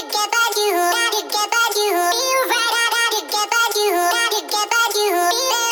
Gotta get by you. Feel right. I get by you. Get by you.